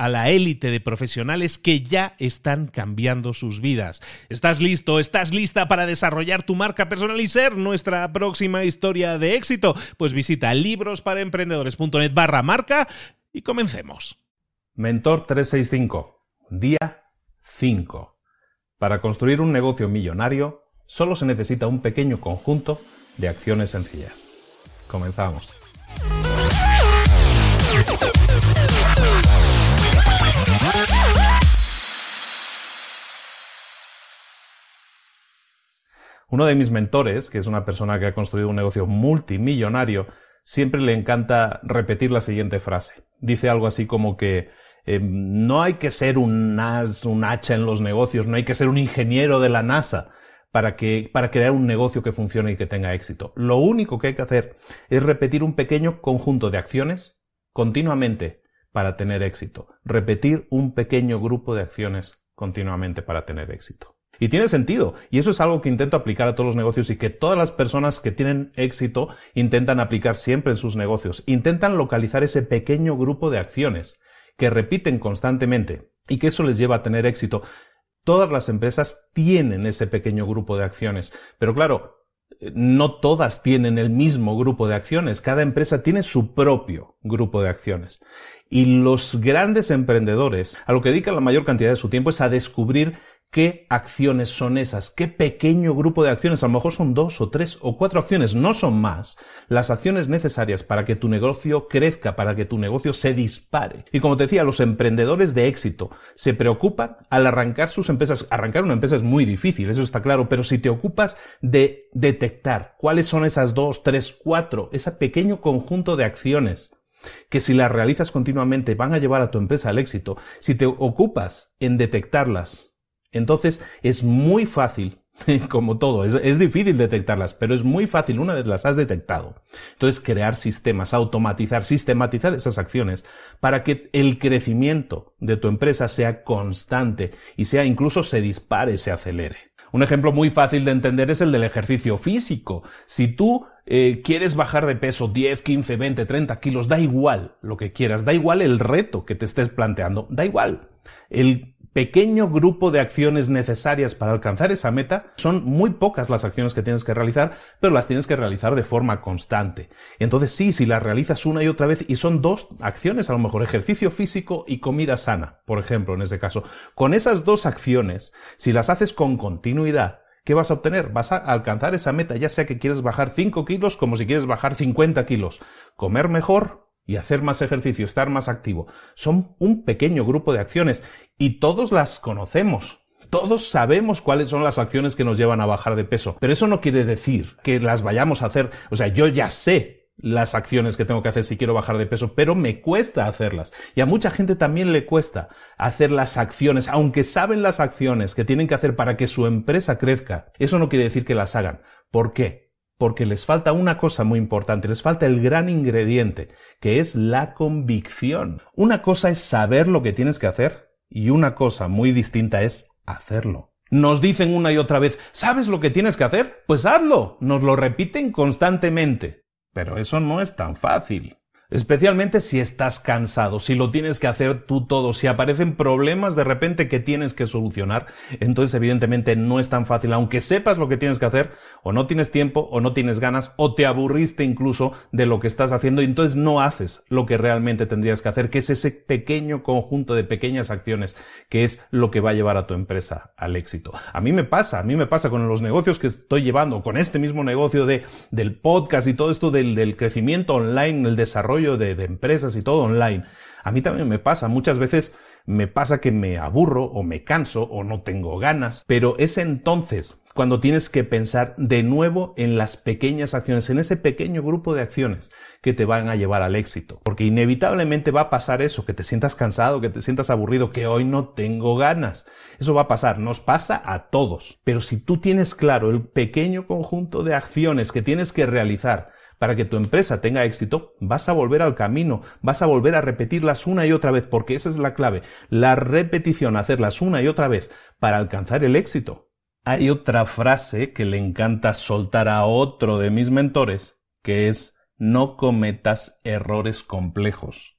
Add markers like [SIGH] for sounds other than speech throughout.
a la élite de profesionales que ya están cambiando sus vidas. ¿Estás listo? ¿Estás lista para desarrollar tu marca personal y ser nuestra próxima historia de éxito? Pues visita librosparaemprendedores.net barra marca y comencemos. Mentor 365, día 5. Para construir un negocio millonario, solo se necesita un pequeño conjunto de acciones sencillas. Comenzamos. Uno de mis mentores, que es una persona que ha construido un negocio multimillonario, siempre le encanta repetir la siguiente frase. Dice algo así como que eh, no hay que ser un NAS, un hacha en los negocios, no hay que ser un ingeniero de la NASA para, que, para crear un negocio que funcione y que tenga éxito. Lo único que hay que hacer es repetir un pequeño conjunto de acciones continuamente para tener éxito. Repetir un pequeño grupo de acciones continuamente para tener éxito. Y tiene sentido. Y eso es algo que intento aplicar a todos los negocios y que todas las personas que tienen éxito intentan aplicar siempre en sus negocios. Intentan localizar ese pequeño grupo de acciones que repiten constantemente y que eso les lleva a tener éxito. Todas las empresas tienen ese pequeño grupo de acciones. Pero claro, no todas tienen el mismo grupo de acciones. Cada empresa tiene su propio grupo de acciones. Y los grandes emprendedores a lo que dedican la mayor cantidad de su tiempo es a descubrir qué acciones son esas, qué pequeño grupo de acciones, a lo mejor son dos o tres o cuatro acciones, no son más, las acciones necesarias para que tu negocio crezca, para que tu negocio se dispare. Y como te decía, los emprendedores de éxito se preocupan al arrancar sus empresas. Arrancar una empresa es muy difícil, eso está claro, pero si te ocupas de detectar cuáles son esas dos, tres, cuatro, ese pequeño conjunto de acciones, que si las realizas continuamente van a llevar a tu empresa al éxito, si te ocupas en detectarlas, entonces es muy fácil, [LAUGHS] como todo, es, difícil detectarlas, pero es muy fácil una vez las has detectado. Entonces crear sistemas, automatizar, sistematizar esas acciones para que el crecimiento de tu empresa sea constante y sea incluso se dispare, se acelere. Un ejemplo muy fácil de entender es el del ejercicio físico. Si tú eh, quieres bajar de peso 10, 15, 20, 30 kilos, da igual lo que quieras, da igual el reto que te estés planteando, da igual. El pequeño grupo de acciones necesarias para alcanzar esa meta, son muy pocas las acciones que tienes que realizar, pero las tienes que realizar de forma constante. Entonces sí, si las realizas una y otra vez y son dos acciones, a lo mejor ejercicio físico y comida sana, por ejemplo, en ese caso, con esas dos acciones, si las haces con continuidad, ¿qué vas a obtener? Vas a alcanzar esa meta, ya sea que quieres bajar 5 kilos como si quieres bajar 50 kilos. Comer mejor, y hacer más ejercicio, estar más activo, son un pequeño grupo de acciones y todos las conocemos. Todos sabemos cuáles son las acciones que nos llevan a bajar de peso, pero eso no quiere decir que las vayamos a hacer. O sea, yo ya sé las acciones que tengo que hacer si quiero bajar de peso, pero me cuesta hacerlas. Y a mucha gente también le cuesta hacer las acciones, aunque saben las acciones que tienen que hacer para que su empresa crezca. Eso no quiere decir que las hagan, ¿Por qué? Porque les falta una cosa muy importante, les falta el gran ingrediente, que es la convicción. Una cosa es saber lo que tienes que hacer y una cosa muy distinta es hacerlo. Nos dicen una y otra vez, ¿sabes lo que tienes que hacer? Pues hazlo. Nos lo repiten constantemente. Pero eso no es tan fácil. Especialmente si estás cansado, si lo tienes que hacer tú todo, si aparecen problemas de repente que tienes que solucionar, entonces evidentemente no es tan fácil, aunque sepas lo que tienes que hacer, o no tienes tiempo, o no tienes ganas, o te aburriste incluso de lo que estás haciendo y entonces no haces lo que realmente tendrías que hacer, que es ese pequeño conjunto de pequeñas acciones que es lo que va a llevar a tu empresa al éxito. A mí me pasa, a mí me pasa con los negocios que estoy llevando, con este mismo negocio de, del podcast y todo esto del, del crecimiento online, el desarrollo de, empresas y todo online. A mí también me pasa, muchas veces me pasa que me aburro o me canso o no tengo ganas, pero es entonces cuando tienes que pensar de nuevo en las pequeñas acciones, en ese pequeño grupo de acciones que te van a llevar al éxito. Porque inevitablemente va a pasar eso, que te sientas cansado, que te sientas aburrido, que hoy no tengo ganas. Eso va a pasar, nos pasa a todos. Pero si tú tienes claro el pequeño conjunto de acciones que tienes que realizar, para que tu empresa tenga éxito, vas a volver al camino, vas a volver a repetirlas una y otra vez, porque esa es la clave, la repetición, hacerlas una y otra vez para alcanzar el éxito. Hay otra frase que le encanta soltar a otro de mis mentores, que es no cometas errores complejos.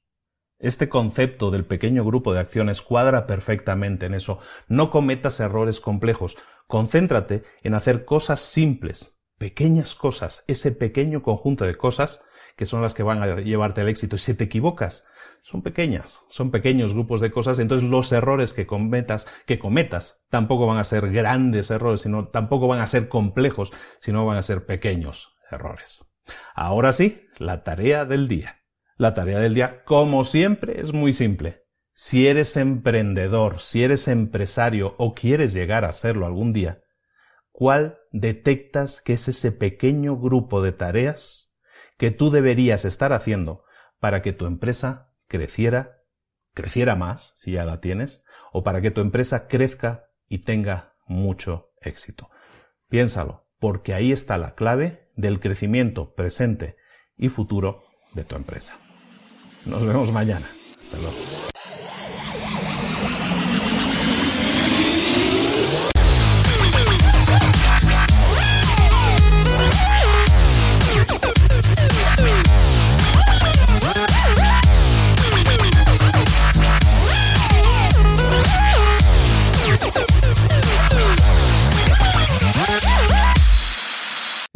Este concepto del pequeño grupo de acciones cuadra perfectamente en eso. No cometas errores complejos. Concéntrate en hacer cosas simples, pequeñas cosas, ese pequeño conjunto de cosas que son las que van a llevarte al éxito. Y si te equivocas, son pequeñas, son pequeños grupos de cosas, entonces los errores que cometas, que cometas, tampoco van a ser grandes errores, sino tampoco van a ser complejos, sino van a ser pequeños errores. Ahora sí, la tarea del día. La tarea del día, como siempre, es muy simple. Si eres emprendedor, si eres empresario o quieres llegar a serlo algún día, ¿Cuál detectas que es ese pequeño grupo de tareas que tú deberías estar haciendo para que tu empresa creciera, creciera más, si ya la tienes, o para que tu empresa crezca y tenga mucho éxito. Piénsalo, porque ahí está la clave del crecimiento presente y futuro de tu empresa. Nos vemos mañana. Hasta luego.